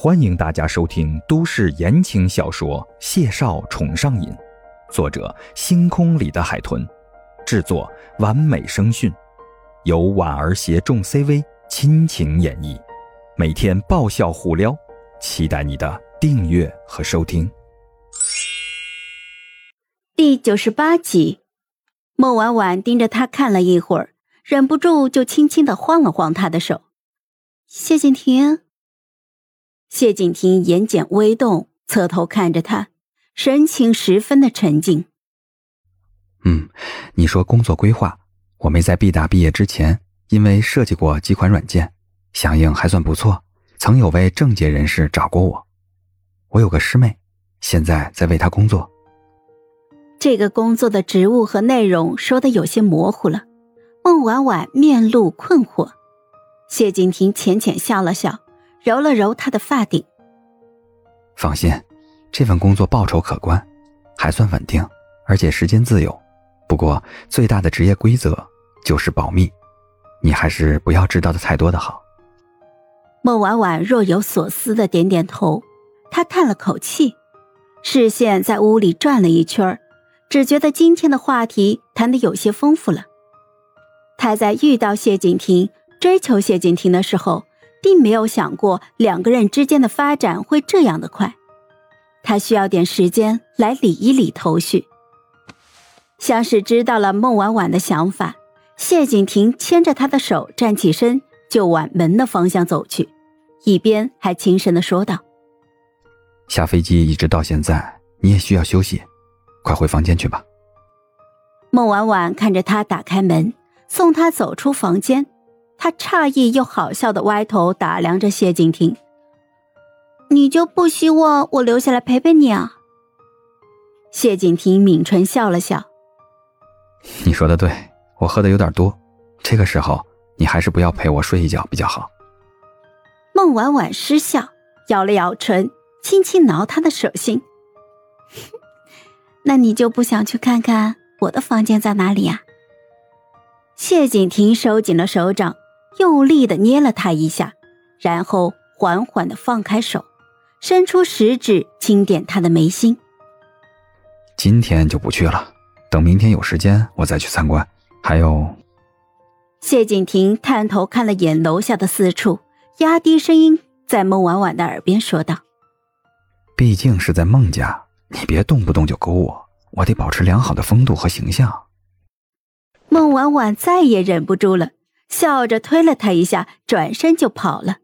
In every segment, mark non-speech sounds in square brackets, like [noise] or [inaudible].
欢迎大家收听都市言情小说《谢少宠上瘾》，作者：星空里的海豚，制作：完美声讯，由婉儿携众 CV 亲情演绎，每天爆笑互撩，期待你的订阅和收听。第九十八集，孟婉婉盯着他看了一会儿，忍不住就轻轻的晃了晃他的手。谢景亭。谢景亭眼睑微动，侧头看着他，神情十分的沉静。嗯，你说工作规划，我没在毕大毕业之前，因为设计过几款软件，响应还算不错，曾有位政界人士找过我。我有个师妹，现在在为她工作。这个工作的职务和内容说的有些模糊了，孟婉婉面露困惑。谢景亭浅浅笑了笑。揉了揉他的发顶。放心，这份工作报酬可观，还算稳定，而且时间自由。不过最大的职业规则就是保密，你还是不要知道的太多的好。孟婉婉若有所思的点点头，她叹了口气，视线在屋里转了一圈，只觉得今天的话题谈得有些丰富了。他在遇到谢景亭、追求谢景亭的时候。并没有想过两个人之间的发展会这样的快，他需要点时间来理一理头绪。像是知道了孟婉婉的想法，谢景亭牵着她的手站起身，就往门的方向走去，一边还轻声的说道：“下飞机一直到现在，你也需要休息，快回房间去吧。”孟婉婉看着他打开门，送他走出房间。他诧异又好笑的歪头打量着谢景亭：“你就不希望我留下来陪陪你啊？”谢景亭抿唇笑了笑：“你说的对，我喝的有点多，这个时候你还是不要陪我睡一觉比较好。”孟婉婉失笑，咬了咬唇，轻轻挠他的手心：“ [laughs] 那你就不想去看看我的房间在哪里呀？”谢景亭收紧了手掌。用力的捏了他一下，然后缓缓的放开手，伸出食指轻点他的眉心。今天就不去了，等明天有时间我再去参观。还有，谢景亭探头看了眼楼下的四处，压低声音在孟婉婉的耳边说道：“毕竟是在孟家，你别动不动就勾我，我得保持良好的风度和形象。”孟婉婉再也忍不住了。笑着推了他一下，转身就跑了。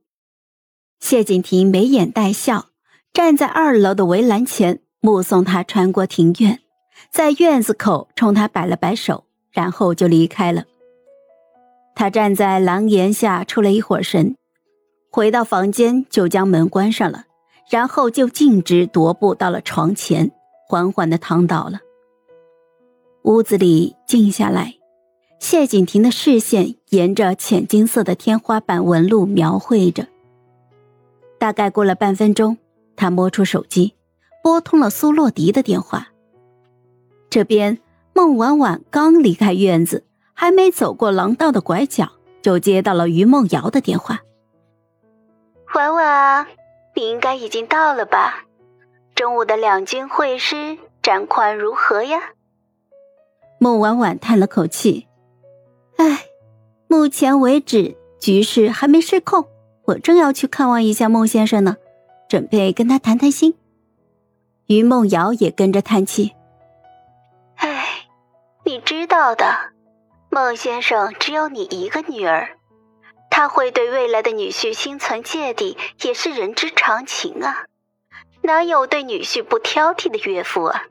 谢景亭眉眼带笑，站在二楼的围栏前，目送他穿过庭院，在院子口冲他摆了摆手，然后就离开了。他站在廊檐下出了一会儿神，回到房间就将门关上了，然后就径直踱步到了床前，缓缓的躺倒了。屋子里静下来。谢景亭的视线沿着浅金色的天花板纹路描绘着。大概过了半分钟，他摸出手机，拨通了苏洛迪的电话。这边孟婉婉刚离开院子，还没走过廊道的拐角，就接到了于梦瑶的电话。婉婉，你应该已经到了吧？中午的两军会师战况如何呀？孟婉婉叹了口气。唉，目前为止局势还没失控，我正要去看望一下孟先生呢，准备跟他谈谈心。于梦瑶也跟着叹气。唉，你知道的，孟先生只有你一个女儿，他会对未来的女婿心存芥蒂，也是人之常情啊。哪有对女婿不挑剔的岳父啊？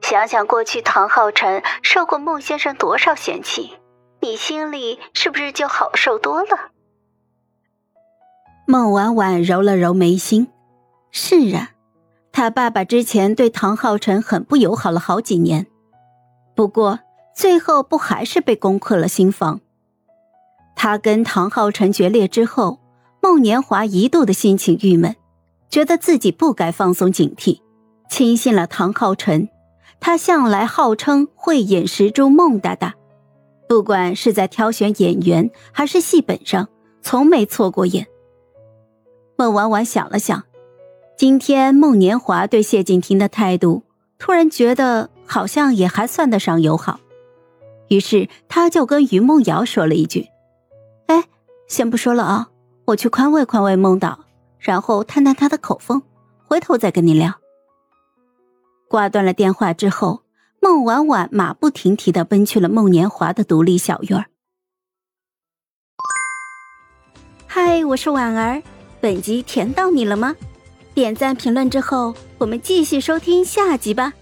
想想过去唐浩辰受过孟先生多少嫌弃。你心里是不是就好受多了？孟婉婉揉了揉眉心，是啊，他爸爸之前对唐浩辰很不友好了好几年，不过最后不还是被攻克了心房。他跟唐浩辰决裂之后，孟年华一度的心情郁闷，觉得自己不该放松警惕，轻信了唐浩辰。他向来号称慧眼识珠，孟大大。不管是在挑选演员还是戏本上，从没错过眼。孟婉婉想了想，今天孟年华对谢景亭的态度，突然觉得好像也还算得上友好，于是他就跟于梦瑶说了一句：“哎，先不说了啊，我去宽慰宽慰孟导，然后探探他的口风，回头再跟你聊。”挂断了电话之后，孟婉婉马不停蹄的奔去了孟年华的独立小院儿。嗨，我是婉儿，本集甜到你了吗？点赞评论之后，我们继续收听下集吧。